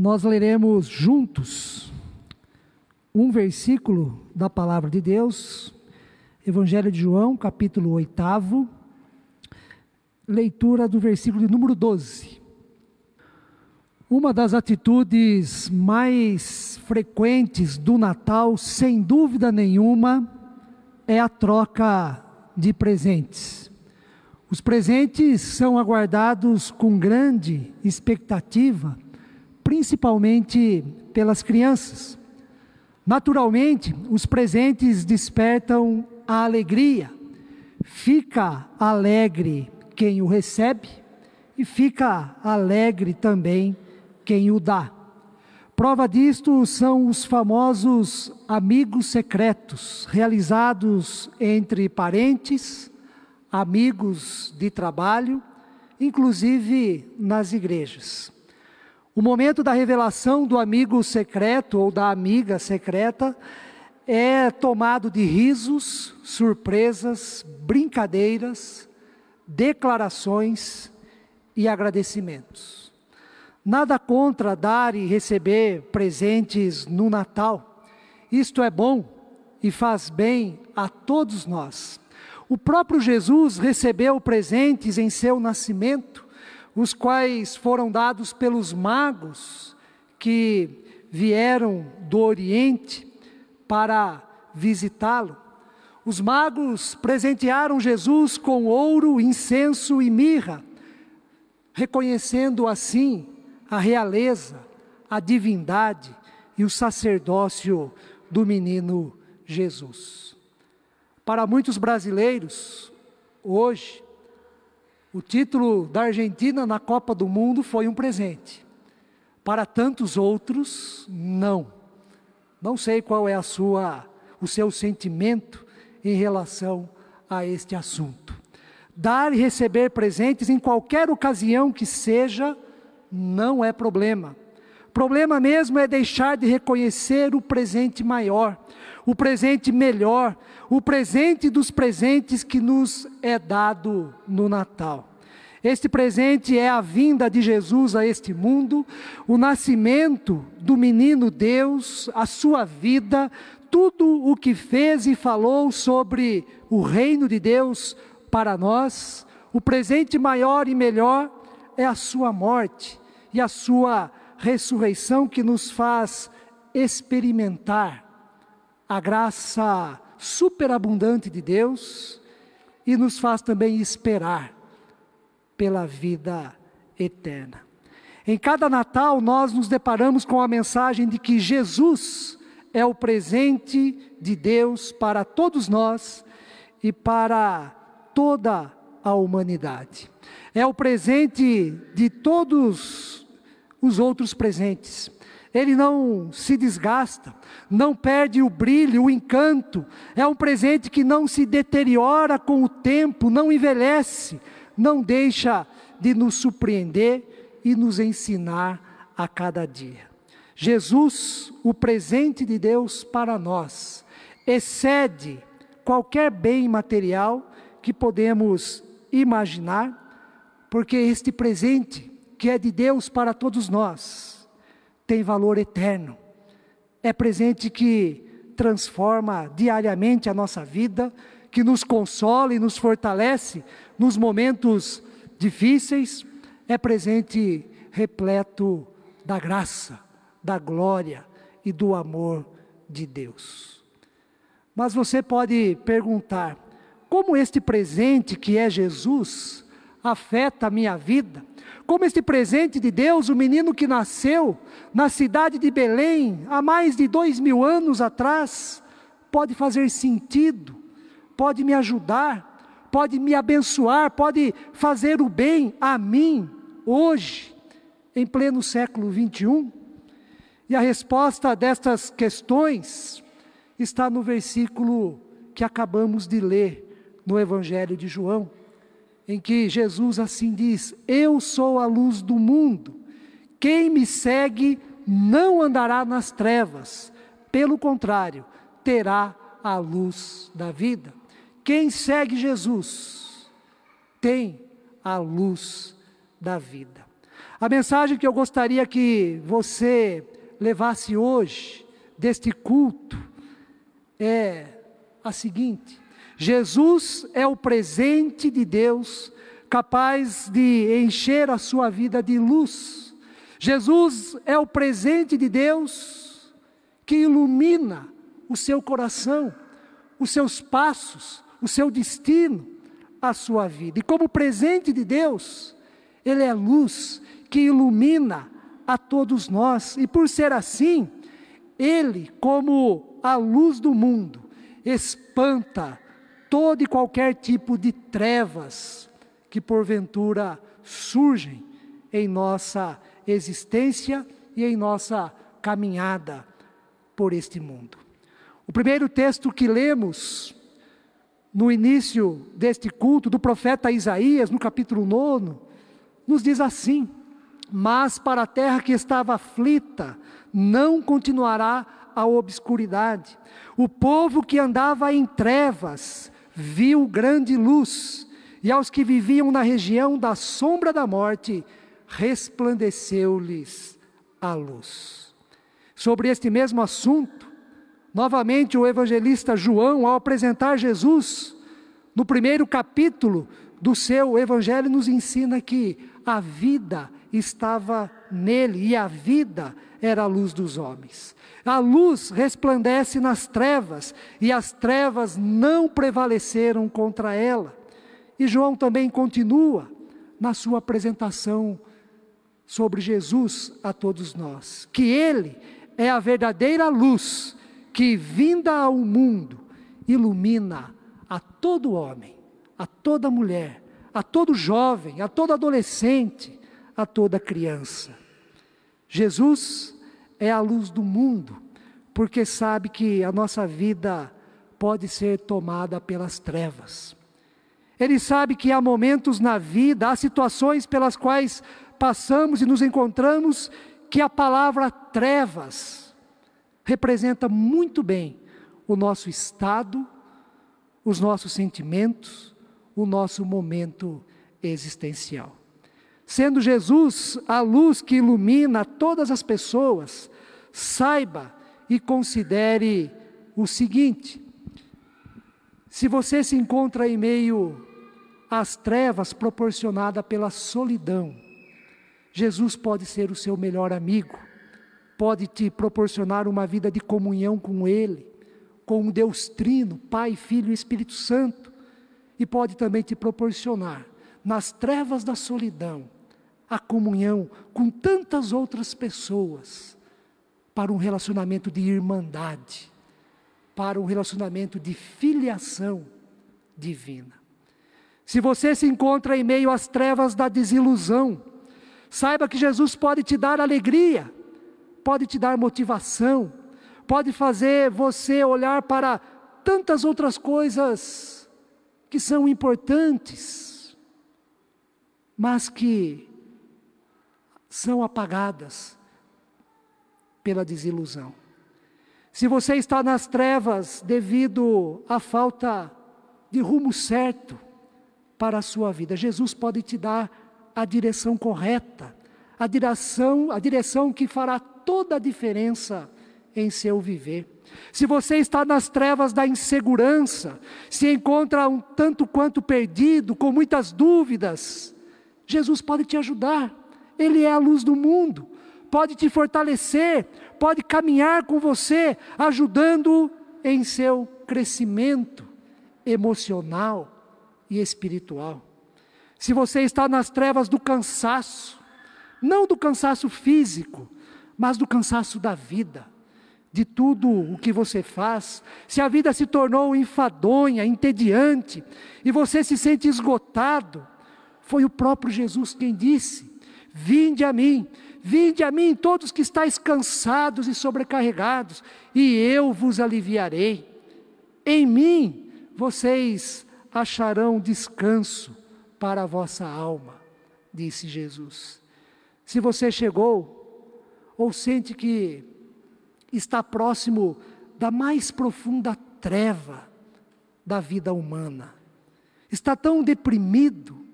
nós leremos juntos um versículo da palavra de Deus, Evangelho de João, capítulo 8, leitura do versículo de número 12. Uma das atitudes mais frequentes do Natal, sem dúvida nenhuma, é a troca de presentes. Os presentes são aguardados com grande expectativa principalmente pelas crianças. Naturalmente, os presentes despertam a alegria. Fica alegre quem o recebe e fica alegre também quem o dá. Prova disto são os famosos amigos secretos, realizados entre parentes, amigos de trabalho, inclusive nas igrejas. O momento da revelação do amigo secreto ou da amiga secreta é tomado de risos, surpresas, brincadeiras, declarações e agradecimentos. Nada contra dar e receber presentes no Natal. Isto é bom e faz bem a todos nós. O próprio Jesus recebeu presentes em seu nascimento os quais foram dados pelos magos que vieram do Oriente para visitá-lo. Os magos presentearam Jesus com ouro, incenso e mirra, reconhecendo assim a realeza, a divindade e o sacerdócio do menino Jesus. Para muitos brasileiros, hoje, o título da Argentina na Copa do Mundo foi um presente. Para tantos outros, não. Não sei qual é a sua, o seu sentimento em relação a este assunto. Dar e receber presentes em qualquer ocasião que seja, não é problema. Problema mesmo é deixar de reconhecer o presente maior, o presente melhor, o presente dos presentes que nos é dado no Natal. Este presente é a vinda de Jesus a este mundo, o nascimento do menino Deus, a sua vida, tudo o que fez e falou sobre o reino de Deus para nós. O presente maior e melhor é a sua morte e a sua ressurreição que nos faz experimentar a graça superabundante de Deus e nos faz também esperar pela vida eterna. Em cada Natal, nós nos deparamos com a mensagem de que Jesus é o presente de Deus para todos nós e para toda a humanidade. É o presente de todos os outros presentes ele não se desgasta, não perde o brilho, o encanto, é um presente que não se deteriora com o tempo, não envelhece, não deixa de nos surpreender e nos ensinar a cada dia. Jesus, o presente de Deus para nós, excede qualquer bem material que podemos imaginar, porque este presente que é de Deus para todos nós, tem valor eterno. É presente que transforma diariamente a nossa vida, que nos consola e nos fortalece nos momentos difíceis. É presente repleto da graça, da glória e do amor de Deus. Mas você pode perguntar: como este presente que é Jesus afeta a minha vida? Como este presente de Deus, o menino que nasceu na cidade de Belém há mais de dois mil anos atrás, pode fazer sentido, pode me ajudar, pode me abençoar, pode fazer o bem a mim hoje, em pleno século 21? E a resposta destas questões está no versículo que acabamos de ler no Evangelho de João em que Jesus assim diz: Eu sou a luz do mundo. Quem me segue não andará nas trevas, pelo contrário, terá a luz da vida. Quem segue Jesus tem a luz da vida. A mensagem que eu gostaria que você levasse hoje, deste culto, é a seguinte: Jesus é o presente de Deus capaz de encher a sua vida de luz. Jesus é o presente de Deus que ilumina o seu coração, os seus passos, o seu destino, a sua vida. E como presente de Deus, Ele é luz que ilumina a todos nós. E por ser assim, Ele, como a luz do mundo, espanta todo e qualquer tipo de trevas que porventura surgem em nossa existência e em nossa caminhada por este mundo. O primeiro texto que lemos no início deste culto do profeta Isaías, no capítulo 9, nos diz assim: Mas para a terra que estava aflita, não continuará a obscuridade. O povo que andava em trevas viu grande luz, e aos que viviam na região da sombra da morte, resplandeceu-lhes a luz. Sobre este mesmo assunto, novamente o evangelista João, ao apresentar Jesus, no primeiro capítulo do seu evangelho, nos ensina que a vida estava nele e a vida era a luz dos homens. A luz resplandece nas trevas e as trevas não prevaleceram contra ela. E João também continua na sua apresentação sobre Jesus a todos nós, que ele é a verdadeira luz que, vinda ao mundo, ilumina a todo homem, a toda mulher, a todo jovem, a todo adolescente, a toda criança. Jesus é a luz do mundo, porque sabe que a nossa vida pode ser tomada pelas trevas. Ele sabe que há momentos na vida, há situações pelas quais passamos e nos encontramos que a palavra trevas representa muito bem o nosso estado, os nossos sentimentos, o nosso momento existencial. Sendo Jesus a luz que ilumina todas as pessoas, saiba e considere o seguinte: se você se encontra em meio às trevas proporcionada pela solidão, Jesus pode ser o seu melhor amigo, pode te proporcionar uma vida de comunhão com Ele, com o Deus Trino, Pai, Filho e Espírito Santo, e pode também te proporcionar, nas trevas da solidão, a comunhão com tantas outras pessoas, para um relacionamento de irmandade, para um relacionamento de filiação divina. Se você se encontra em meio às trevas da desilusão, saiba que Jesus pode te dar alegria, pode te dar motivação, pode fazer você olhar para tantas outras coisas que são importantes, mas que são apagadas pela desilusão. Se você está nas trevas devido à falta de rumo certo para a sua vida, Jesus pode te dar a direção correta, a direção, a direção que fará toda a diferença em seu viver. Se você está nas trevas da insegurança, se encontra um tanto quanto perdido, com muitas dúvidas, Jesus pode te ajudar. Ele é a luz do mundo, pode te fortalecer, pode caminhar com você, ajudando em seu crescimento emocional e espiritual. Se você está nas trevas do cansaço, não do cansaço físico, mas do cansaço da vida, de tudo o que você faz, se a vida se tornou enfadonha, entediante, e você se sente esgotado, foi o próprio Jesus quem disse: Vinde a mim, vinde a mim todos que estáis cansados e sobrecarregados, e eu vos aliviarei. Em mim vocês acharão descanso para a vossa alma, disse Jesus. Se você chegou ou sente que está próximo da mais profunda treva da vida humana, está tão deprimido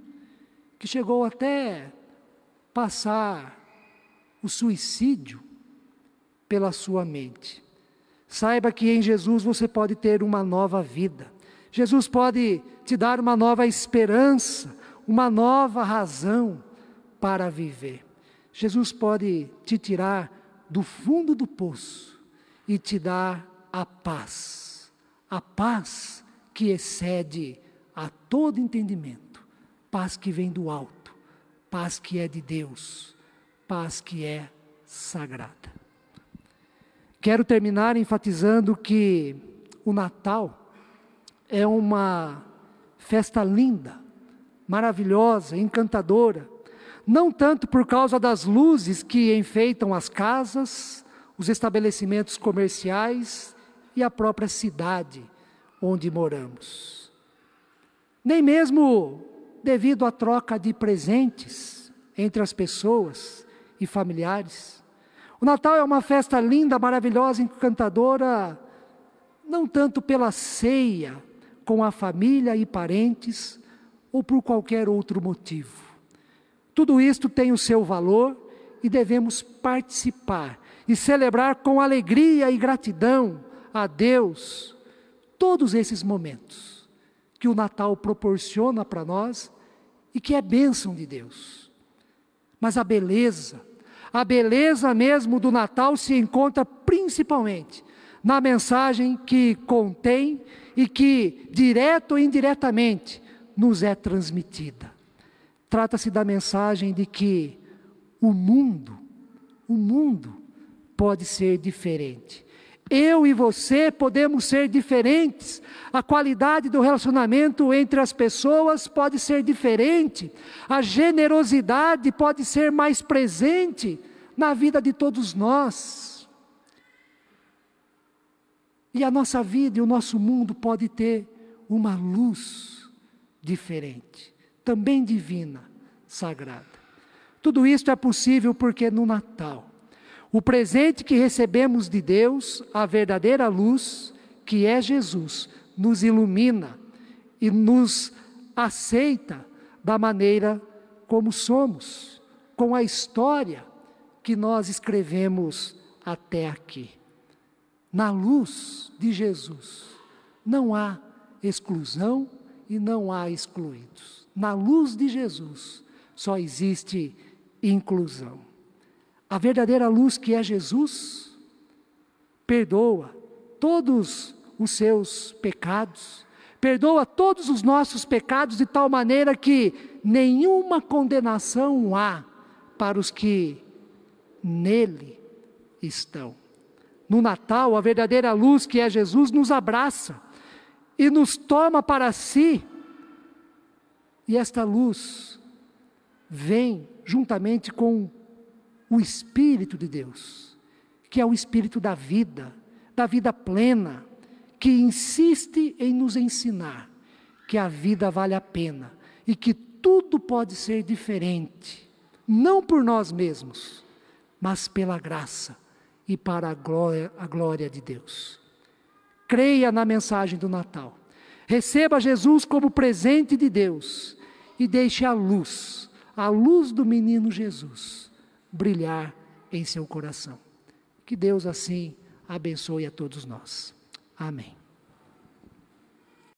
que chegou até passar o suicídio pela sua mente. Saiba que em Jesus você pode ter uma nova vida. Jesus pode te dar uma nova esperança, uma nova razão para viver. Jesus pode te tirar do fundo do poço e te dar a paz. A paz que excede a todo entendimento. Paz que vem do alto. Paz que é de Deus. Paz que é sagrada. Quero terminar enfatizando que o Natal é uma festa linda, maravilhosa, encantadora, não tanto por causa das luzes que enfeitam as casas, os estabelecimentos comerciais e a própria cidade onde moramos, nem mesmo devido à troca de presentes entre as pessoas e familiares, o Natal é uma festa linda, maravilhosa, encantadora, não tanto pela ceia com a família e parentes, ou por qualquer outro motivo. Tudo isto tem o seu valor e devemos participar e celebrar com alegria e gratidão a Deus todos esses momentos que o Natal proporciona para nós e que é bênção de Deus. Mas a beleza, a beleza mesmo do Natal se encontra principalmente na mensagem que contém e que, direto ou indiretamente, nos é transmitida. Trata-se da mensagem de que o mundo, o mundo pode ser diferente. Eu e você podemos ser diferentes. A qualidade do relacionamento entre as pessoas pode ser diferente. A generosidade pode ser mais presente na vida de todos nós. E a nossa vida e o nosso mundo pode ter uma luz diferente, também divina, sagrada. Tudo isso é possível porque no Natal o presente que recebemos de Deus, a verdadeira luz, que é Jesus, nos ilumina e nos aceita da maneira como somos, com a história que nós escrevemos até aqui. Na luz de Jesus, não há exclusão e não há excluídos. Na luz de Jesus, só existe inclusão. A verdadeira luz que é Jesus perdoa todos os seus pecados, perdoa todos os nossos pecados de tal maneira que nenhuma condenação há para os que nele estão. No Natal, a verdadeira luz que é Jesus nos abraça e nos toma para si. E esta luz vem juntamente com o Espírito de Deus, que é o Espírito da vida, da vida plena, que insiste em nos ensinar que a vida vale a pena e que tudo pode ser diferente, não por nós mesmos, mas pela graça e para a glória, a glória de Deus. Creia na mensagem do Natal. Receba Jesus como presente de Deus e deixe a luz, a luz do menino Jesus brilhar em seu coração. Que Deus assim abençoe a todos nós. Amém.